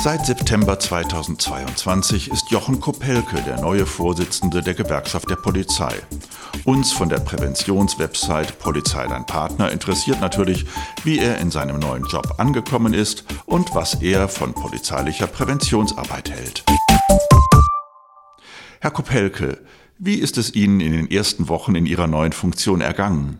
Seit September 2022 ist Jochen Kopelke der neue Vorsitzende der Gewerkschaft der Polizei. Uns von der Präventionswebsite Polizei dein Partner interessiert natürlich, wie er in seinem neuen Job angekommen ist und was er von polizeilicher Präventionsarbeit hält. Herr Kopelke, wie ist es Ihnen in den ersten Wochen in Ihrer neuen Funktion ergangen?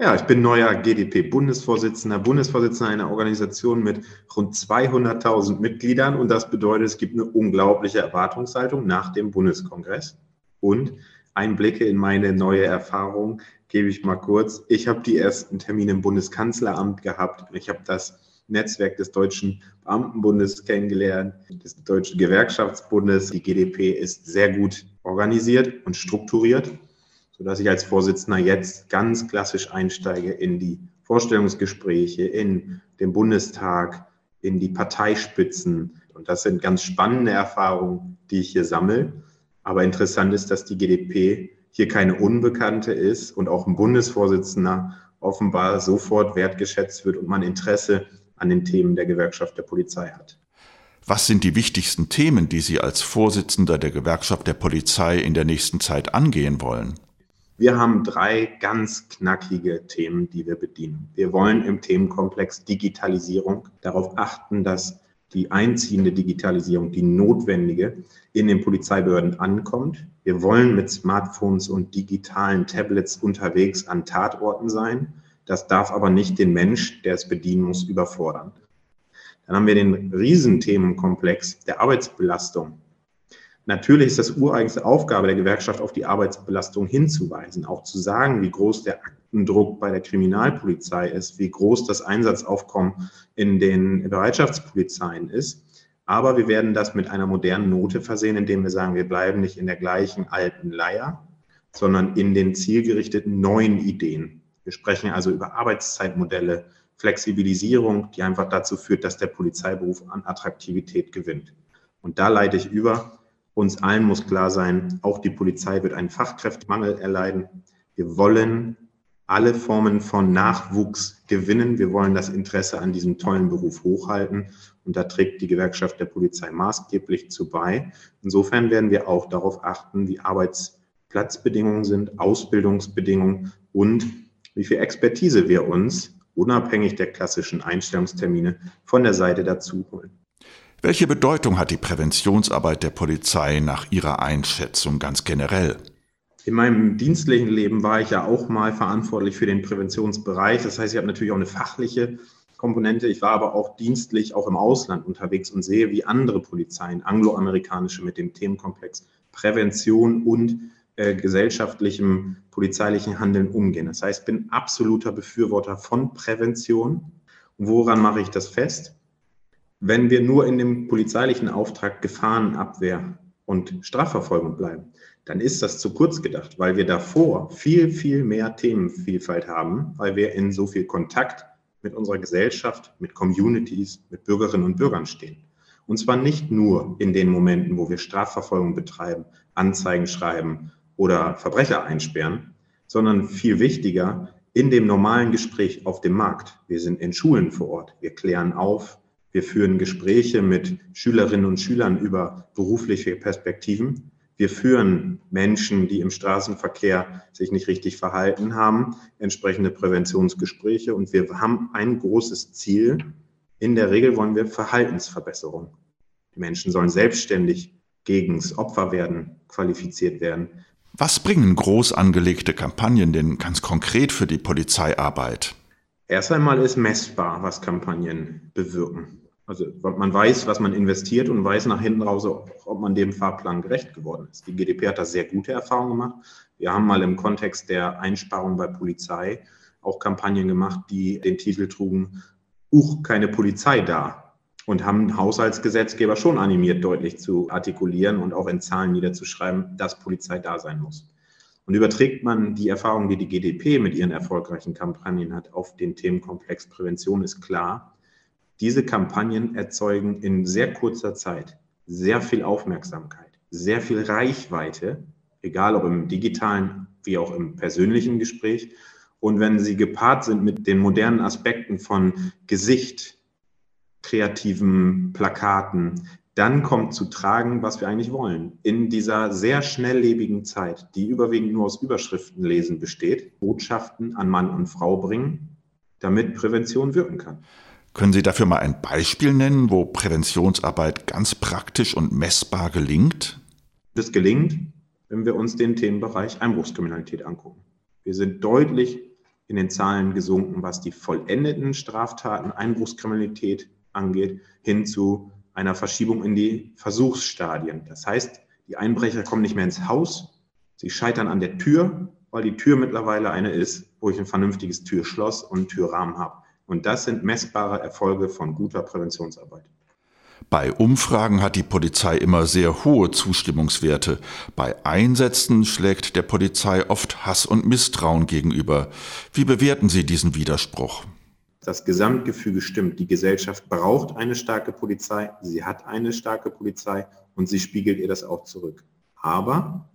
Ja, ich bin neuer GdP-Bundesvorsitzender, Bundesvorsitzender einer Organisation mit rund 200.000 Mitgliedern und das bedeutet, es gibt eine unglaubliche Erwartungshaltung nach dem Bundeskongress. Und Einblicke in meine neue Erfahrung gebe ich mal kurz. Ich habe die ersten Termine im Bundeskanzleramt gehabt. Ich habe das Netzwerk des Deutschen Beamtenbundes kennengelernt, des Deutschen Gewerkschaftsbundes. Die GdP ist sehr gut organisiert und strukturiert sodass ich als Vorsitzender jetzt ganz klassisch einsteige in die Vorstellungsgespräche, in den Bundestag, in die Parteispitzen. Und das sind ganz spannende Erfahrungen, die ich hier sammle. Aber interessant ist, dass die GdP hier keine Unbekannte ist und auch ein Bundesvorsitzender offenbar sofort wertgeschätzt wird und man Interesse an den Themen der Gewerkschaft der Polizei hat. Was sind die wichtigsten Themen, die Sie als Vorsitzender der Gewerkschaft der Polizei in der nächsten Zeit angehen wollen? Wir haben drei ganz knackige Themen, die wir bedienen. Wir wollen im Themenkomplex Digitalisierung darauf achten, dass die einziehende Digitalisierung, die notwendige, in den Polizeibehörden ankommt. Wir wollen mit Smartphones und digitalen Tablets unterwegs an Tatorten sein. Das darf aber nicht den Mensch, der es bedienen muss, überfordern. Dann haben wir den Riesenthemenkomplex der Arbeitsbelastung. Natürlich ist das ureigenste Aufgabe der Gewerkschaft, auf die Arbeitsbelastung hinzuweisen, auch zu sagen, wie groß der Aktendruck bei der Kriminalpolizei ist, wie groß das Einsatzaufkommen in den Bereitschaftspolizeien ist. Aber wir werden das mit einer modernen Note versehen, indem wir sagen, wir bleiben nicht in der gleichen alten Leier, sondern in den zielgerichteten neuen Ideen. Wir sprechen also über Arbeitszeitmodelle, Flexibilisierung, die einfach dazu führt, dass der Polizeiberuf an Attraktivität gewinnt. Und da leite ich über uns allen muss klar sein, auch die Polizei wird einen Fachkräftemangel erleiden. Wir wollen alle Formen von Nachwuchs gewinnen. Wir wollen das Interesse an diesem tollen Beruf hochhalten. Und da trägt die Gewerkschaft der Polizei maßgeblich zu bei. Insofern werden wir auch darauf achten, wie Arbeitsplatzbedingungen sind, Ausbildungsbedingungen und wie viel Expertise wir uns unabhängig der klassischen Einstellungstermine von der Seite dazu holen. Welche Bedeutung hat die Präventionsarbeit der Polizei nach Ihrer Einschätzung ganz generell? In meinem dienstlichen Leben war ich ja auch mal verantwortlich für den Präventionsbereich. Das heißt, ich habe natürlich auch eine fachliche Komponente. Ich war aber auch dienstlich auch im Ausland unterwegs und sehe, wie andere Polizeien, angloamerikanische, mit dem Themenkomplex Prävention und äh, gesellschaftlichem polizeilichen Handeln umgehen. Das heißt, ich bin absoluter Befürworter von Prävention. Woran mache ich das fest? Wenn wir nur in dem polizeilichen Auftrag Gefahrenabwehr und Strafverfolgung bleiben, dann ist das zu kurz gedacht, weil wir davor viel, viel mehr Themenvielfalt haben, weil wir in so viel Kontakt mit unserer Gesellschaft, mit Communities, mit Bürgerinnen und Bürgern stehen. Und zwar nicht nur in den Momenten, wo wir Strafverfolgung betreiben, Anzeigen schreiben oder Verbrecher einsperren, sondern viel wichtiger in dem normalen Gespräch auf dem Markt. Wir sind in Schulen vor Ort, wir klären auf, wir führen Gespräche mit Schülerinnen und Schülern über berufliche Perspektiven. Wir führen Menschen, die im Straßenverkehr sich nicht richtig verhalten haben, entsprechende Präventionsgespräche. Und wir haben ein großes Ziel. In der Regel wollen wir Verhaltensverbesserung. Die Menschen sollen selbstständig gegen das Opfer werden, qualifiziert werden. Was bringen groß angelegte Kampagnen denn ganz konkret für die Polizeiarbeit? Erst einmal ist messbar, was Kampagnen bewirken. Also man weiß, was man investiert und weiß nach hinten raus, ob man dem Fahrplan gerecht geworden ist. Die GDP hat da sehr gute Erfahrungen gemacht. Wir haben mal im Kontext der Einsparung bei Polizei auch Kampagnen gemacht, die den Titel trugen, Uch, keine Polizei da. Und haben Haushaltsgesetzgeber schon animiert, deutlich zu artikulieren und auch in Zahlen niederzuschreiben, dass Polizei da sein muss. Und überträgt man die Erfahrung, die die GDP mit ihren erfolgreichen Kampagnen hat, auf den Themenkomplex Prävention, ist klar, diese Kampagnen erzeugen in sehr kurzer Zeit sehr viel Aufmerksamkeit, sehr viel Reichweite, egal ob im digitalen wie auch im persönlichen Gespräch. Und wenn sie gepaart sind mit den modernen Aspekten von Gesicht, kreativen Plakaten, dann kommt zu tragen, was wir eigentlich wollen. In dieser sehr schnelllebigen Zeit, die überwiegend nur aus Überschriften lesen besteht, Botschaften an Mann und Frau bringen, damit Prävention wirken kann. Können Sie dafür mal ein Beispiel nennen, wo Präventionsarbeit ganz praktisch und messbar gelingt? Das gelingt, wenn wir uns den Themenbereich Einbruchskriminalität angucken. Wir sind deutlich in den Zahlen gesunken, was die vollendeten Straftaten Einbruchskriminalität angeht, hin zu einer Verschiebung in die Versuchsstadien. Das heißt, die Einbrecher kommen nicht mehr ins Haus, sie scheitern an der Tür, weil die Tür mittlerweile eine ist, wo ich ein vernünftiges Türschloss und Türrahmen habe. Und das sind messbare Erfolge von guter Präventionsarbeit. Bei Umfragen hat die Polizei immer sehr hohe Zustimmungswerte. Bei Einsätzen schlägt der Polizei oft Hass und Misstrauen gegenüber. Wie bewerten Sie diesen Widerspruch? Das Gesamtgefüge stimmt. Die Gesellschaft braucht eine starke Polizei. Sie hat eine starke Polizei und sie spiegelt ihr das auch zurück. Aber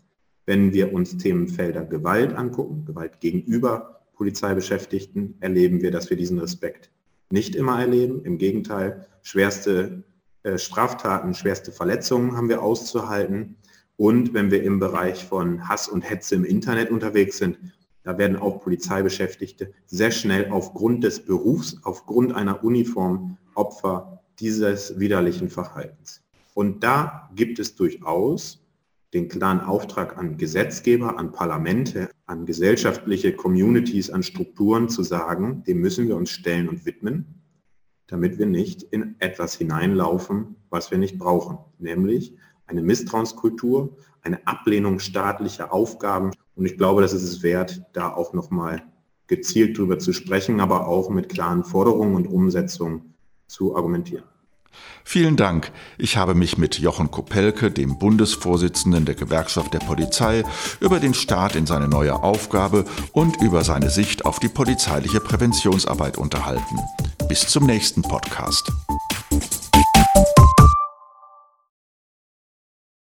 wenn wir uns Themenfelder Gewalt angucken, Gewalt gegenüber Polizeibeschäftigten, erleben wir, dass wir diesen Respekt nicht immer erleben. Im Gegenteil, schwerste äh, Straftaten, schwerste Verletzungen haben wir auszuhalten. Und wenn wir im Bereich von Hass und Hetze im Internet unterwegs sind, da werden auch Polizeibeschäftigte sehr schnell aufgrund des Berufs, aufgrund einer Uniform Opfer dieses widerlichen Verhaltens. Und da gibt es durchaus den klaren Auftrag an Gesetzgeber, an Parlamente, an gesellschaftliche Communities, an Strukturen zu sagen, dem müssen wir uns stellen und widmen, damit wir nicht in etwas hineinlaufen, was wir nicht brauchen, nämlich eine Misstrauenskultur, eine Ablehnung staatlicher Aufgaben und ich glaube, das ist es wert, da auch nochmal gezielt drüber zu sprechen, aber auch mit klaren Forderungen und Umsetzungen zu argumentieren. Vielen Dank. Ich habe mich mit Jochen Kopelke, dem Bundesvorsitzenden der Gewerkschaft der Polizei, über den Staat in seine neue Aufgabe und über seine Sicht auf die polizeiliche Präventionsarbeit unterhalten. Bis zum nächsten Podcast.